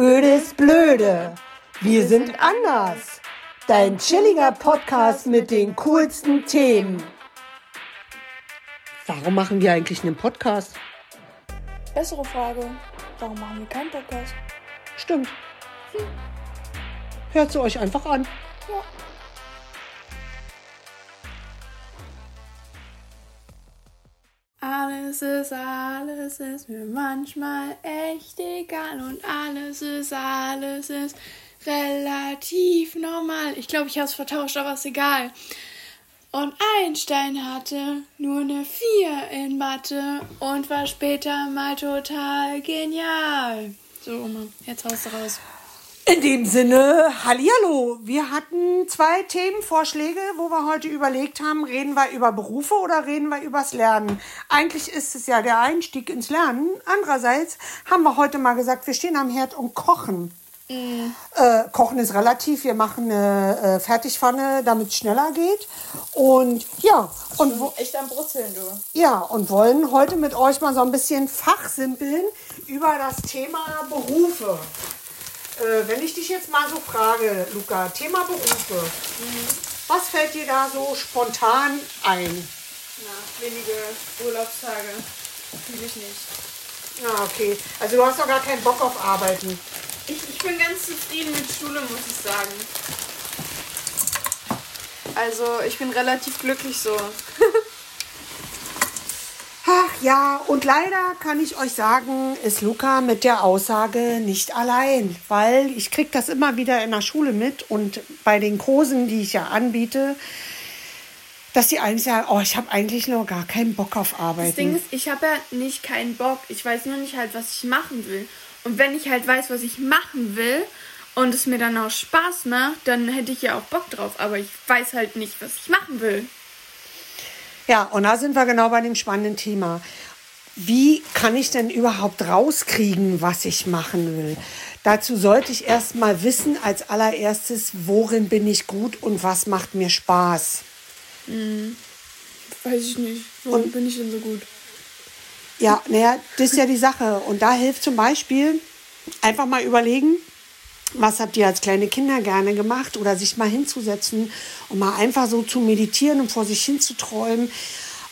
Öde ist blöde. Wir sind anders. Dein chilliger Podcast mit den coolsten Themen. Warum machen wir eigentlich einen Podcast? Bessere Frage. Warum machen wir keinen Podcast? Stimmt. Hm. Hört sie euch einfach an. Ja. Alles ist, alles ist mir manchmal echt egal und alles ist, alles ist relativ normal. Ich glaube, ich habe es vertauscht, aber ist egal. Und Einstein hatte nur eine 4 in Mathe und war später mal total genial. So, Oma, jetzt haust du raus. In dem Sinne, Hallihallo. Wir hatten zwei Themenvorschläge, wo wir heute überlegt haben, reden wir über Berufe oder reden wir übers Lernen. Eigentlich ist es ja der Einstieg ins Lernen. Andererseits haben wir heute mal gesagt, wir stehen am Herd und kochen. Mm. Äh, kochen ist relativ. Wir machen eine äh, Fertigpfanne, damit es schneller geht. Und ja, und wo, echt am Brutzeln, du. Ja, und wollen heute mit euch mal so ein bisschen fachsimpeln über das Thema Berufe. Äh, wenn ich dich jetzt mal so frage, Luca, Thema Berufe, mhm. was fällt dir da so spontan ein? Na, wenige Urlaubstage. Fühle ich nicht. Ja, okay. Also du hast doch gar keinen Bock auf Arbeiten. Ich, ich bin ganz zufrieden mit Schule, muss ich sagen. Also ich bin relativ glücklich so. Ja, und leider kann ich euch sagen, ist Luca mit der Aussage nicht allein, weil ich kriege das immer wieder in der Schule mit und bei den Kursen, die ich ja anbiete, dass die eigentlich sagen, oh, ich habe eigentlich noch gar keinen Bock auf Arbeit. Das Ding ist, ich habe ja nicht keinen Bock. Ich weiß nur nicht halt, was ich machen will. Und wenn ich halt weiß, was ich machen will und es mir dann auch Spaß macht, dann hätte ich ja auch Bock drauf. Aber ich weiß halt nicht, was ich machen will. Ja, und da sind wir genau bei dem spannenden Thema. Wie kann ich denn überhaupt rauskriegen, was ich machen will? Dazu sollte ich erst mal wissen, als allererstes, worin bin ich gut und was macht mir Spaß. Hm. Weiß ich nicht. Worin und, bin ich denn so gut? Ja, naja, das ist ja die Sache. Und da hilft zum Beispiel einfach mal überlegen, was habt ihr als kleine Kinder gerne gemacht oder sich mal hinzusetzen und mal einfach so zu meditieren und vor sich hin zu träumen.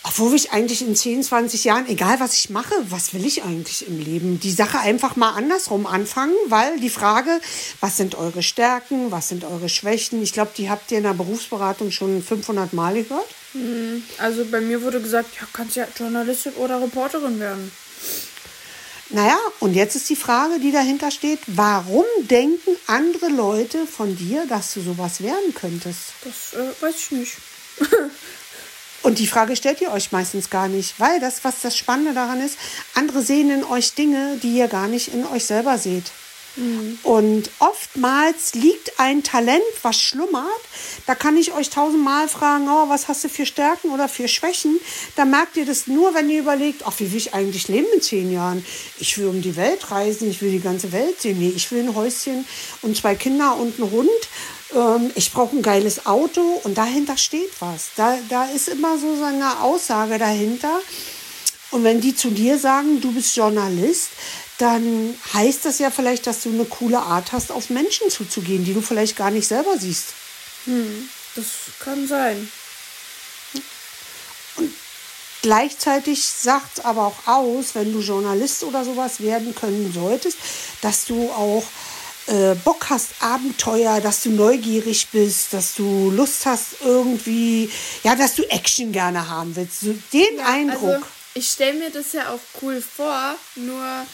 Obwohl ich eigentlich in 10, 20 Jahren, egal was ich mache, was will ich eigentlich im Leben? Die Sache einfach mal andersrum anfangen, weil die Frage, was sind eure Stärken, was sind eure Schwächen? Ich glaube, die habt ihr in der Berufsberatung schon 500 Mal gehört. Hm, also bei mir wurde gesagt, ja, kannst ja Journalistin oder Reporterin werden. Naja, und jetzt ist die Frage, die dahinter steht, warum denken andere Leute von dir, dass du sowas werden könntest? Das äh, weiß ich nicht. und die Frage stellt ihr euch meistens gar nicht, weil das, was das Spannende daran ist, andere sehen in euch Dinge, die ihr gar nicht in euch selber seht. Und oftmals liegt ein Talent, was schlummert. Da kann ich euch tausendmal fragen, oh, was hast du für Stärken oder für Schwächen? Da merkt ihr das nur, wenn ihr überlegt, ach, wie will ich eigentlich leben in zehn Jahren? Ich will um die Welt reisen, ich will die ganze Welt sehen. Nee, ich will ein Häuschen und zwei Kinder und einen Hund. Ähm, ich brauche ein geiles Auto und dahinter steht was. Da, da ist immer so eine Aussage dahinter. Und wenn die zu dir sagen, du bist Journalist, dann heißt das ja vielleicht, dass du eine coole Art hast, auf Menschen zuzugehen, die du vielleicht gar nicht selber siehst. Hm, das kann sein. Und gleichzeitig sagt aber auch aus, wenn du Journalist oder sowas werden können solltest, dass du auch äh, Bock hast, Abenteuer, dass du neugierig bist, dass du Lust hast irgendwie, ja, dass du Action gerne haben willst. Den ja, Eindruck. Also ich stelle mir das ja auch cool vor, nur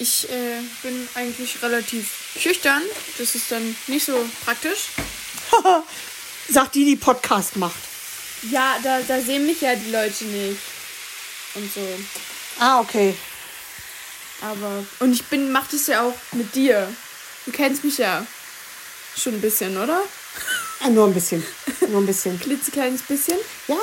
ich äh, bin eigentlich relativ schüchtern. Das ist dann nicht so praktisch. Sagt die, die Podcast macht. Ja, da, da sehen mich ja die Leute nicht. Und so. Ah, okay. Aber. Und ich bin, mach das ja auch mit dir. Du kennst mich ja schon ein bisschen, oder? Ja, nur ein bisschen. Nur ein bisschen. Klitzekleines bisschen? Ja,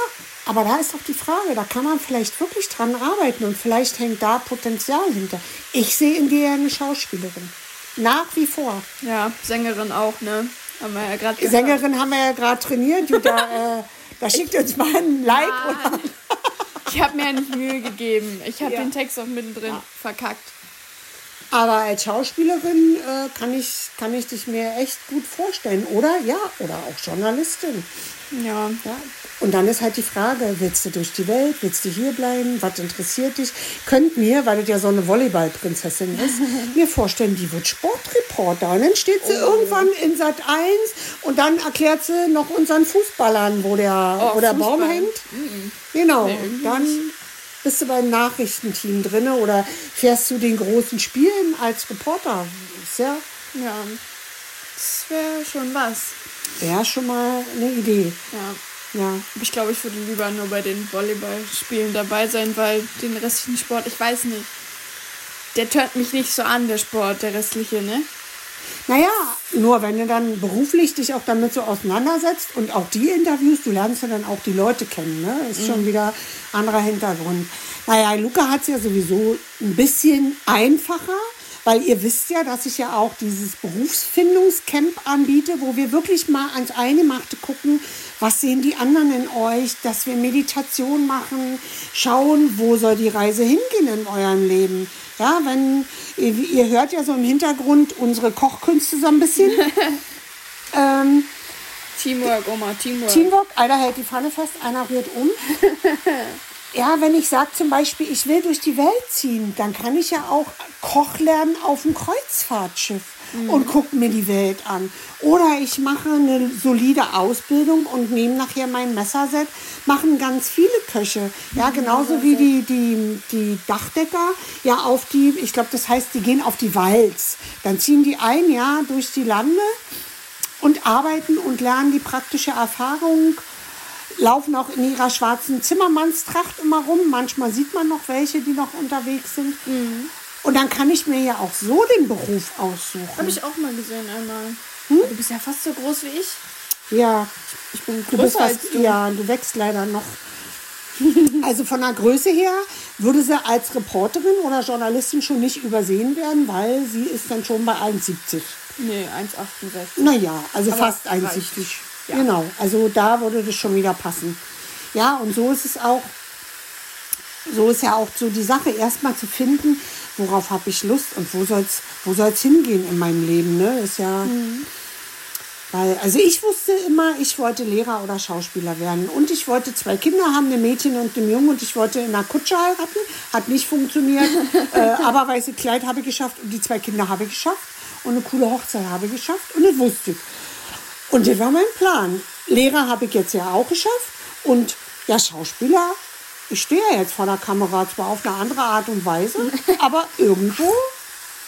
aber da ist doch die Frage, da kann man vielleicht wirklich dran arbeiten und vielleicht hängt da Potenzial hinter. Ich sehe in dir eine Schauspielerin. Nach wie vor. Ja, Sängerin auch, ne? Haben wir ja gerade Sängerin haben wir ja gerade trainiert. Da, äh, da schickt uns mal ein Like. Oder? ich habe mir ja nicht Mühe gegeben. Ich habe ja. den Text auch mittendrin ja. verkackt. Aber als Schauspielerin äh, kann, ich, kann ich dich mir echt gut vorstellen, oder? Ja, oder auch Journalistin. Ja. Ja. Und dann ist halt die Frage, willst du durch die Welt, willst du hier bleiben, was interessiert dich? Könnt mir, weil das ja so eine Volleyballprinzessin ist, mir vorstellen, die wird Sportreporter. Und dann steht sie irgendwann in Sat 1 und dann erklärt sie noch unseren Fußballern, wo der, Oh, wo der Baum hängt. Genau, irgendwie dann bist du beim Nachrichtenteam drin oder fährst du den großen Spielen als Reporter. Ist ja, Ja. Das wäre schon was. wäre schon mal eine Idee. Ja. Ja. Ich glaube, ich würde lieber nur bei den Volleyballspielen dabei sein, weil den restlichen Sport, ich weiß nicht. Der tönt mich nicht so an, der Sport, der restliche, ne? Naja, nur wenn du dann beruflich dich auch damit so auseinandersetzt und auch die Interviews, du lernst ja dann auch die Leute kennen, ne? Ist schon wieder anderer Hintergrund. Naja, Luca hat es ja sowieso ein bisschen einfacher, weil ihr wisst ja, dass ich ja auch dieses Berufsfindungscamp anbiete, wo wir wirklich mal ans Eingemachte gucken, was sehen die anderen in euch, dass wir Meditation machen, schauen, wo soll die Reise hingehen in eurem Leben. Ja, wenn ihr, ihr hört ja so im Hintergrund unsere Kochkünste so ein bisschen. ähm, Teamwork, Oma, Teamwork. Teamwork, einer hält die Pfanne fest, einer rührt um. Ja, wenn ich sage zum Beispiel, ich will durch die Welt ziehen, dann kann ich ja auch Koch lernen auf dem Kreuzfahrtschiff und gucke mir die Welt an. Oder ich mache eine solide Ausbildung und nehme nachher mein Messerset. Machen ganz viele Köche. Ja, genauso wie die, die, die Dachdecker ja auf die, ich glaube, das heißt, die gehen auf die Walz. Dann ziehen die ein Jahr durch die Lande und arbeiten und lernen die praktische Erfahrung, laufen auch in ihrer schwarzen Zimmermannstracht immer rum. Manchmal sieht man noch welche, die noch unterwegs sind. Und dann kann ich mir ja auch so den Beruf Habe aussuchen. ich auch mal gesehen einmal. Du bist ja fast so groß wie ich. Ja, Ich bin du größer bist als fast, du. ja, du wächst leider noch. Also von der Größe her würde sie als Reporterin oder Journalistin schon nicht übersehen werden, weil sie ist dann schon bei 1,70. Nee, 1,68. Naja, also Aber fast reicht. 1,70. Ja. Genau, also da würde das schon wieder passen. Ja, und so ist es auch, so ist ja auch so die Sache, erstmal zu finden, worauf habe ich Lust und wo soll es wo soll's hingehen in meinem Leben. Ne? Ist ja, weil, also ich wusste immer, ich wollte Lehrer oder Schauspieler werden. Und ich wollte zwei Kinder haben, ein Mädchen und ein Jungen. Und ich wollte in einer Kutsche heiraten. Hat nicht funktioniert. äh, aber weiße Kleid habe ich geschafft und die zwei Kinder habe ich geschafft. Und eine coole Hochzeit habe ich geschafft. Und das wusste ich. Und das war mein Plan. Lehrer habe ich jetzt ja auch geschafft. Und ja, Schauspieler, ich stehe ja jetzt vor der Kamera, zwar auf eine andere Art und Weise, aber irgendwo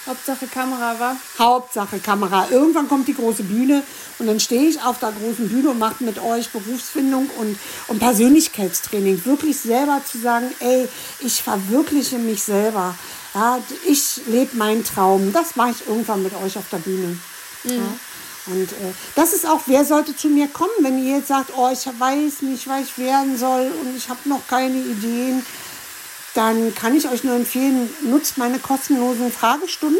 Hauptsache Kamera war. Hauptsache Kamera. Irgendwann kommt die große Bühne und dann stehe ich auf der großen Bühne und mache mit euch Berufsfindung und, und Persönlichkeitstraining. Wirklich selber zu sagen, ey, ich verwirkliche mich selber. Ja, ich lebe meinen Traum. Das mache ich irgendwann mit euch auf der Bühne. Ja. Und äh, das ist auch, wer sollte zu mir kommen, wenn ihr jetzt sagt, oh, ich weiß nicht, was ich werden soll und ich habe noch keine Ideen dann kann ich euch nur empfehlen, nutzt meine kostenlosen Fragestunden,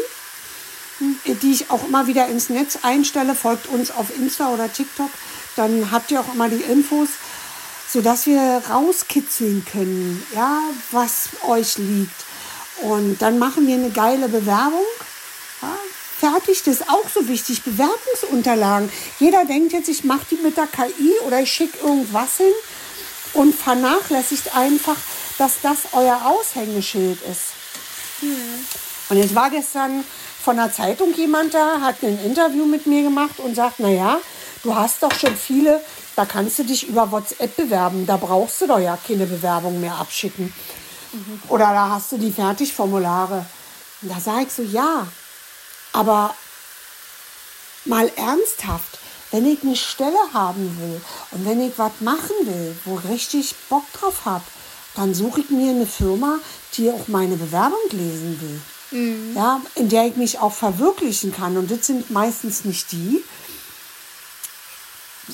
die ich auch immer wieder ins Netz einstelle. Folgt uns auf Insta oder TikTok, dann habt ihr auch immer die Infos, sodass wir rauskitzeln können, ja, was euch liegt. Und dann machen wir eine geile Bewerbung. Fertig, das ist auch so wichtig. Bewerbungsunterlagen. Jeder denkt jetzt, ich mache die mit der KI oder ich schicke irgendwas hin und vernachlässigt einfach, dass das euer Aushängeschild ist. Und jetzt war gestern von der Zeitung jemand da, hat ein Interview mit mir gemacht und sagt, naja, du hast doch schon viele, da kannst du dich über WhatsApp bewerben, da brauchst du doch ja keine Bewerbung mehr abschicken. Oder da hast du die Fertigformulare. Und da sage ich so, ja, aber mal ernsthaft, wenn ich eine Stelle haben will und wenn ich was machen will, wo ich richtig Bock drauf habe, dann suche ich mir eine Firma, die auch meine Bewerbung lesen will. Ja, in der ich mich auch verwirklichen kann. Und das sind meistens nicht die,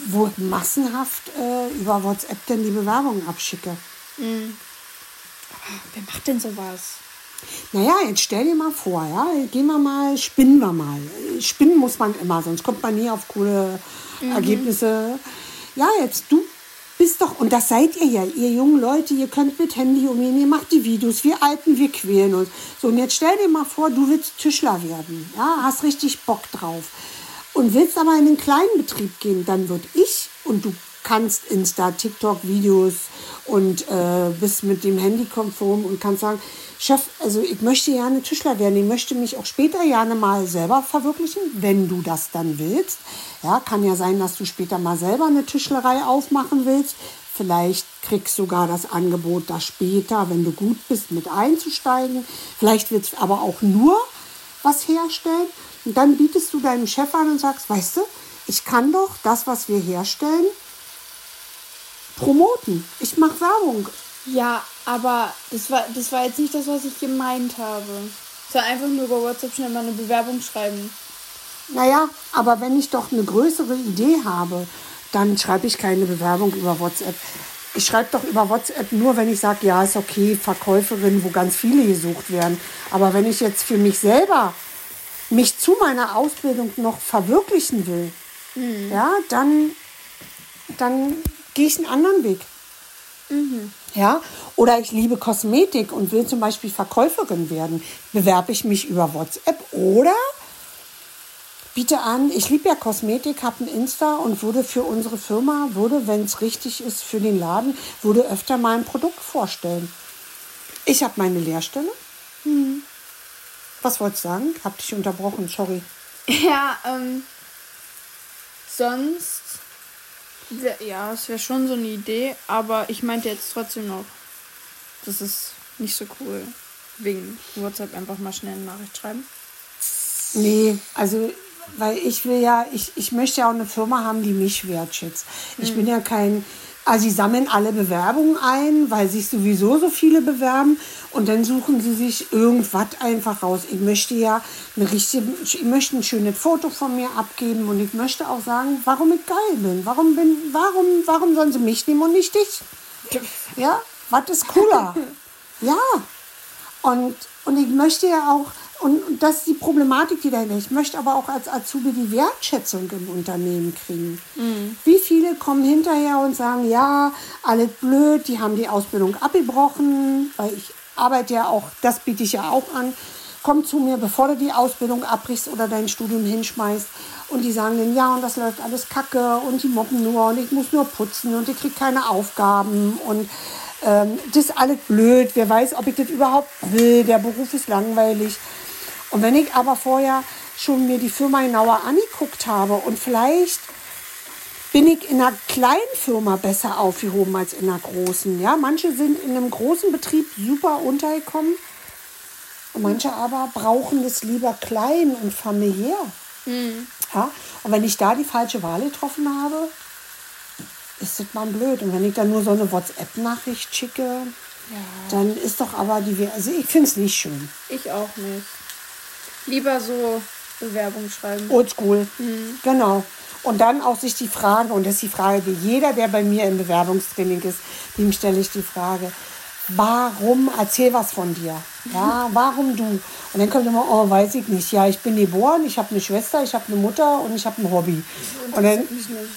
wo ich massenhaft äh, über WhatsApp dann die Bewerbung abschicke. Wer macht denn sowas? Naja, jetzt stell dir mal vor, ja, gehen wir mal, spinnen wir mal. Spinnen muss man immer, sonst kommt man nie auf coole Ergebnisse. Ja, jetzt du bist doch, und das seid ihr ja, ihr jungen Leute, ihr könnt mit Handy umgehen, ihr macht die Videos, wir Alten, wir quälen uns. So, und jetzt stell dir mal vor, du willst Tischler werden, ja, hast richtig Bock drauf und willst aber in den kleinen Betrieb gehen, dann würde ich und du kannst Insta, TikTok, Videos und äh, bist mit dem Handy konform und kannst sagen, Chef, also ich möchte gerne Tischler werden, ich möchte mich auch später gerne mal selber verwirklichen, wenn du das dann willst. Ja, kann ja sein, dass du später mal selber eine Tischlerei aufmachen willst. Vielleicht kriegst du sogar das Angebot, da später, wenn du gut bist, mit einzusteigen. Vielleicht willst du aber auch nur was herstellen. Und dann bietest du deinem Chef an und sagst, weißt du, ich kann doch das, was wir herstellen, promoten. Ich mache Werbung. Ja, aber das war, das war jetzt nicht das, was ich gemeint habe. Es war einfach nur über WhatsApp schnell mal eine Bewerbung schreiben. Naja, aber wenn ich doch eine größere Idee habe, dann schreibe ich keine Bewerbung über WhatsApp. Ich schreibe doch über WhatsApp nur, wenn ich sage, ja, ist okay, Verkäuferin, wo ganz viele gesucht werden. Aber wenn ich jetzt für mich selber mich zu meiner Ausbildung noch verwirklichen will, mhm. ja, dann, dann gehe ich einen anderen Weg. Mhm. Ja, oder ich liebe Kosmetik und will zum Beispiel Verkäuferin werden. Bewerbe ich mich über WhatsApp oder biete an, ich liebe ja Kosmetik, habe ein Insta und würde für unsere Firma, würde, wenn es richtig ist, für den Laden, würde öfter mal ein Produkt vorstellen. Ich habe meine Lehrstelle. Mhm. Was wolltest du sagen? Hab dich unterbrochen, sorry. Ja, ähm, sonst ja, es wäre schon so eine Idee, aber ich meinte jetzt trotzdem noch, das ist nicht so cool. Wegen WhatsApp einfach mal schnell eine Nachricht schreiben. Nee, also weil ich will ja, ich, ich möchte ja auch eine Firma haben, die mich wertschätzt. Ich mhm. bin ja kein, also sie sammeln alle Bewerbungen ein, weil sich sowieso so viele bewerben und dann suchen sie sich irgendwas einfach raus. Ich möchte ja eine richtige, ich möchte ein schönes Foto von mir abgeben und ich möchte auch sagen, warum ich geil bin. Warum bin, warum, warum sollen sie mich nehmen und nicht dich? Ja, was ist cooler? ja. Und, und ich möchte ja auch, und, das ist die Problematik, die dahinter Ich möchte aber auch als Azubi die Wertschätzung im Unternehmen kriegen. Mhm. Wie viele kommen hinterher und sagen, ja, alles blöd, die haben die Ausbildung abgebrochen, weil ich arbeite ja auch, das biete ich ja auch an. Komm zu mir, bevor du die Ausbildung abbrichst oder dein Studium hinschmeißt. Und die sagen dann, ja, und das läuft alles kacke und die mobben nur und ich muss nur putzen und ich kriege keine Aufgaben und ähm, das ist alles blöd. Wer weiß, ob ich das überhaupt will. Der Beruf ist langweilig. Und wenn ich aber vorher schon mir die Firma genauer angeguckt habe und vielleicht bin ich in einer kleinen Firma besser aufgehoben als in einer großen. Ja, manche sind in einem großen Betrieb super untergekommen und manche aber brauchen es lieber klein und familiär. Mhm. Ja, und wenn ich da die falsche Wahl getroffen habe, ist das mal blöd. Und wenn ich dann nur so eine WhatsApp-Nachricht schicke, ja. dann ist doch aber die. Also ich finde es nicht schön. Ich auch nicht. Lieber so Bewerbung schreiben. Oldschool. Mhm. Genau. Und dann auch sich die Frage, und das ist die Frage, die jeder, der bei mir im Bewerbungstraining ist, dem stelle ich die Frage, warum, erzähl was von dir. Ja, warum du? Und dann kommt immer, oh, weiß ich nicht. Ja, ich bin geboren, ich habe eine Schwester, ich habe eine Mutter und ich habe ein Hobby. Und dann,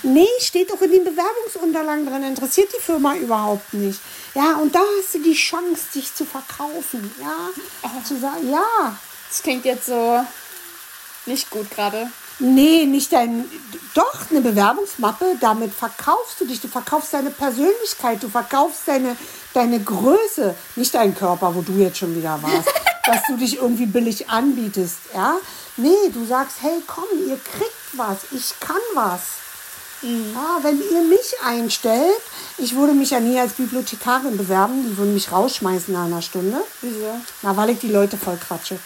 nee, steht doch in den Bewerbungsunterlagen drin, interessiert die Firma überhaupt nicht. Ja, und da hast du die Chance, dich zu verkaufen. Ja, zu sagen, ja. Das klingt jetzt so nicht gut gerade. Nee, nicht dein. Doch, eine Bewerbungsmappe, damit verkaufst du dich. Du verkaufst deine Persönlichkeit, du verkaufst deine, deine Größe, nicht deinen Körper, wo du jetzt schon wieder warst. dass du dich irgendwie billig anbietest, ja? Nee, du sagst, hey, komm, ihr kriegt was, ich kann was. Mhm. Ja, wenn ihr mich einstellt, ich würde mich ja nie als Bibliothekarin bewerben, die würden mich rausschmeißen nach einer Stunde. Wieso? Na, weil ich die Leute voll quatsche.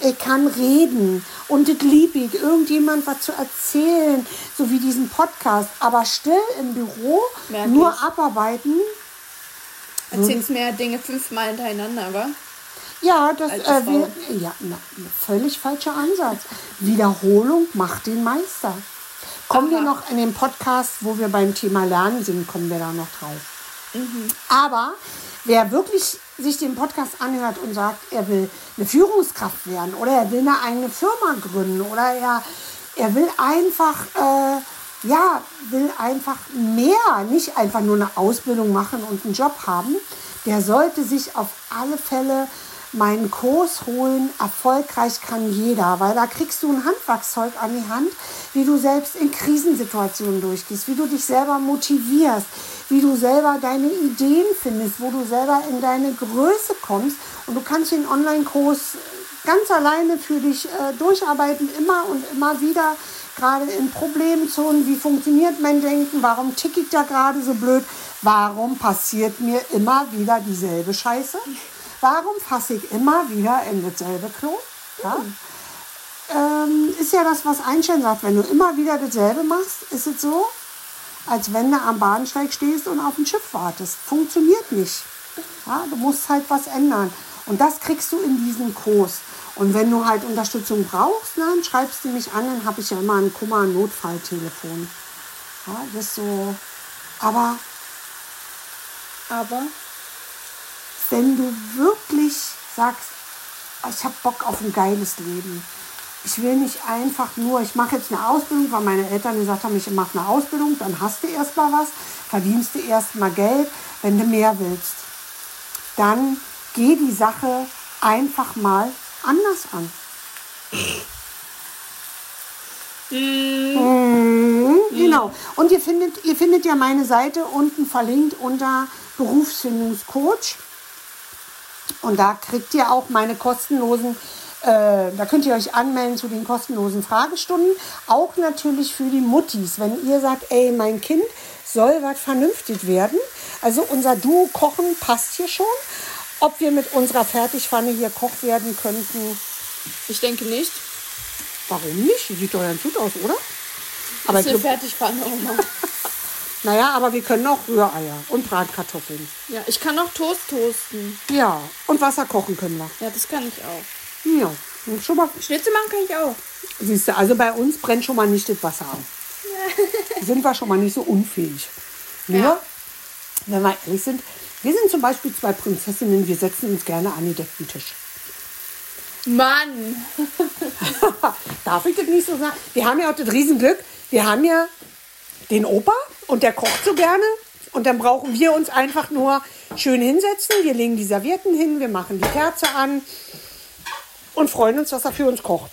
Ich kann reden und das liebe ich, irgendjemand was zu erzählen, so wie diesen Podcast, aber still im Büro, Merk nur ich. abarbeiten. Erzählst mehr Dinge fünfmal hintereinander, aber? Ja, das äh, wir, ja, na, völlig falscher Ansatz. Wiederholung macht den Meister. Kommen Aha. wir noch in den Podcast, wo wir beim Thema Lernen sind, kommen wir da noch drauf. Mhm. Aber wer wirklich sich den Podcast anhört und sagt, er will eine Führungskraft werden oder er will eine eigene Firma gründen oder er, er will einfach äh, ja, will einfach mehr, nicht einfach nur eine Ausbildung machen und einen Job haben, der sollte sich auf alle Fälle meinen Kurs holen. Erfolgreich kann jeder, weil da kriegst du ein Handwerkszeug an die Hand, wie du selbst in Krisensituationen durchgehst, wie du dich selber motivierst, wie du selber deine Ideen findest, wo du selber in deine Größe kommst. Und du kannst den Online-Kurs ganz alleine für dich äh, durcharbeiten, immer und immer wieder, gerade in Problemzonen. Wie funktioniert mein Denken? Warum ticke ich da gerade so blöd? Warum passiert mir immer wieder dieselbe Scheiße? Warum fasse ich immer wieder in dasselbe Klo? Ja? Ähm, ist ja das, was Einstein sagt. Wenn du immer wieder dasselbe machst, ist es so, als wenn du am Bahnsteig stehst und auf ein Schiff wartest. Funktioniert nicht. Ja? Du musst halt was ändern. Und das kriegst du in diesem Kurs. Und wenn du halt Unterstützung brauchst, dann schreibst du mich an, dann habe ich ja immer ein Kummer-Notfalltelefon. Ja, das so. Aber, Aber wenn du wirklich sagst, "Ah, ich habe Bock auf ein geiles Leben. Ich will nicht einfach nur, ich mache jetzt eine Ausbildung, weil meine Eltern gesagt haben, ich mache eine Ausbildung, dann hast du erst mal was, verdienst du erst mal Geld, wenn du mehr willst. Dann geh die Sache einfach mal anders an. Mhm, Genau. Und ihr findet, ihr findet ja meine Seite unten verlinkt unter Berufsfindungscoach. Und da kriegt ihr auch meine kostenlosen, äh, da könnt ihr euch anmelden zu den kostenlosen Fragestunden. Auch natürlich für die Muttis, wenn ihr sagt, ey, mein Kind soll was vernünftig werden. Also unser Duo Kochen passt hier schon. Ob wir mit unserer Fertigpfanne hier Koch werden könnten, ich denke nicht. warum nicht? Sieht doch ganz gut aus, oder? Aber Ist eine Fertigpfanne, Oma. naja, aber wir können auch Rühreier und Bratkartoffeln. Ja, ich kann auch Toast toasten. Ja, und Wasser kochen können wir. Ja, das kann ich auch. Ja, und schon mal, Schnitzel machen kann ich auch. siehst du, also bei uns brennt schon mal nicht das Wasser an. sind wir schon mal nicht so unfähig. Nur, Ja. wenn wir ehrlich sind, wir sind zum Beispiel zwei Prinzessinnen, wir setzen uns gerne an den deckten Tisch. Mann! Darf ich das nicht so sagen? Wir haben ja auch das Riesenglück, wir haben ja den Opa und der kocht so gerne. Und dann brauchen wir uns einfach nur schön hinsetzen. Wir legen die Servietten hin, wir machen die Kerze an und freuen uns, dass er für uns kocht.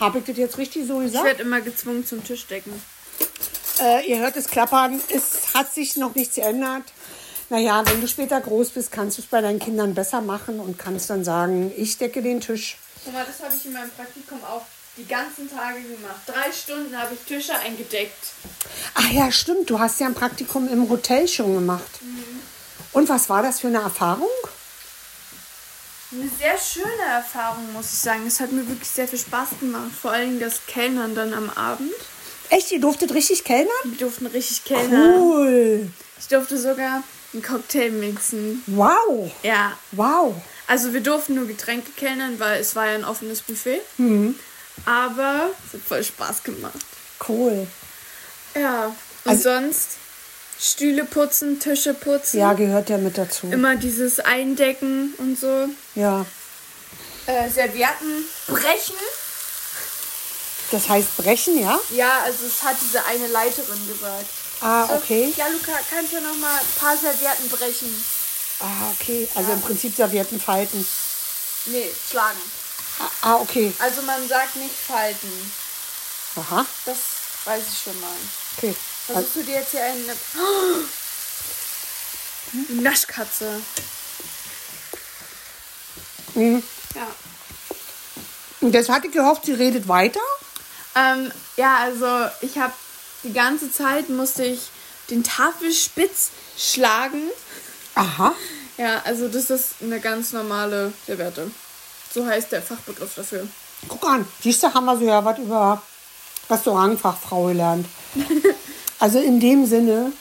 Habe ich das jetzt richtig so Ich gesagt? werde immer gezwungen zum Tischdecken. Äh, ihr hört es klappern, es hat sich noch nichts geändert. Naja, wenn du später groß bist, kannst du es bei deinen Kindern besser machen und kannst dann sagen, ich decke den Tisch. Guck mal, das habe ich in meinem Praktikum auch die ganzen Tage gemacht. Drei Stunden habe ich Tische eingedeckt. Ach ja, stimmt, du hast ja ein Praktikum im Hotel schon gemacht. Und was war das für eine Erfahrung? Eine sehr schöne Erfahrung, muss ich sagen. Es hat mir wirklich sehr viel Spaß gemacht. Vor allem das Kellnern dann am Abend. Echt, ihr durftet richtig kellnern? Wir durften richtig kellnern. Cool. Ich durfte sogar einen Cocktail mixen. Wow. Ja, Wow. also wir durften nur Getränke kellnern, weil es war ja ein offenes Buffet. Aber es hat voll Spaß gemacht. Cool. Ja, und Also- sonst Stühle putzen, Tische putzen. Ja, gehört ja mit dazu. Immer dieses Eindecken und so. Ja. Äh, Servietten brechen. Das heißt brechen, ja? Ja, also es hat diese eine Leiterin gesagt. Ah, So, okay. Ja, Luca, kannst du noch mal ein paar Servietten brechen? Ah, okay. Also im Prinzip Servietten falten. Nee, schlagen. Ah, Ah, okay. Also man sagt nicht falten. Aha. Das weiß ich schon mal. Okay. Versuchst du dir jetzt hier eine... Die Naschkatze. Mhm. Ja. Und das hatte ich gehofft, sie redet weiter. Ähm, ja, also ich habe die ganze Zeit musste ich den Tafelspitz schlagen. Aha. Ja, also das ist eine ganz normale Serviette. So heißt der Fachbegriff dafür. Guck an, siehst du, haben wir so ja was über Restaurantfachfrau gelernt. Also in dem Sinne,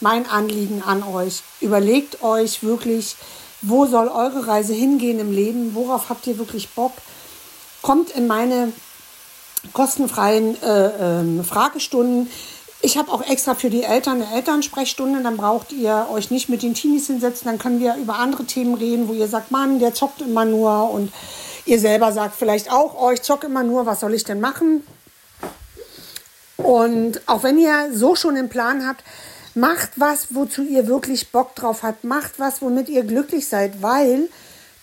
mein Anliegen an euch, überlegt euch wirklich, wo soll eure Reise hingehen im Leben, worauf habt ihr wirklich Bock? Kommt in meine kostenfreien äh, ähm, Fragestunden. Ich habe auch extra für die Eltern eine Elternsprechstunde. Dann braucht ihr euch nicht mit den Teenies hinsetzen. Dann können wir über andere Themen reden, wo ihr sagt, Mann, der zockt immer nur. Und ihr selber sagt vielleicht auch, oh, ich zocke immer nur, was soll ich denn machen? Und auch wenn ihr so schon einen Plan habt, macht was, wozu ihr wirklich Bock drauf habt. Macht was, womit ihr glücklich seid, weil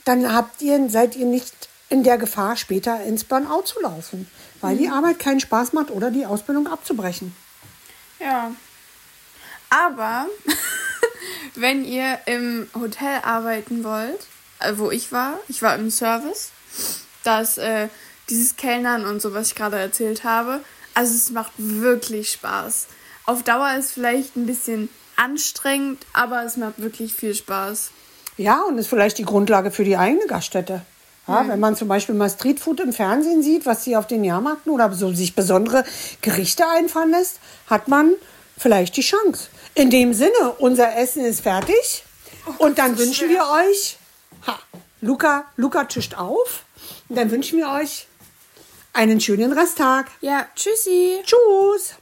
dann habt ihr, seid ihr nicht in der Gefahr, später ins Burnout zu laufen, weil die Arbeit keinen Spaß macht oder die Ausbildung abzubrechen. Ja. Aber wenn ihr im Hotel arbeiten wollt, äh, wo ich war, ich war im Service, dass äh, dieses Kellnern und so, was ich gerade erzählt habe, also es macht wirklich Spaß. Auf Dauer ist vielleicht ein bisschen anstrengend, aber es macht wirklich viel Spaß. Ja, und ist vielleicht die Grundlage für die eigene Gaststätte. Ja, Wenn man zum Beispiel mal Streetfood im Fernsehen sieht, was sie auf den Jahrmärkten oder so sich besondere Gerichte einfallen lässt, hat man vielleicht die Chance. In dem Sinne, unser Essen ist fertig. und dann wünschen schwer. wir euch, ha, Luca, Luca tischt auf. Und dann wünschen wir euch einen schönen Resttag. Ja, tschüssi. Tschüss.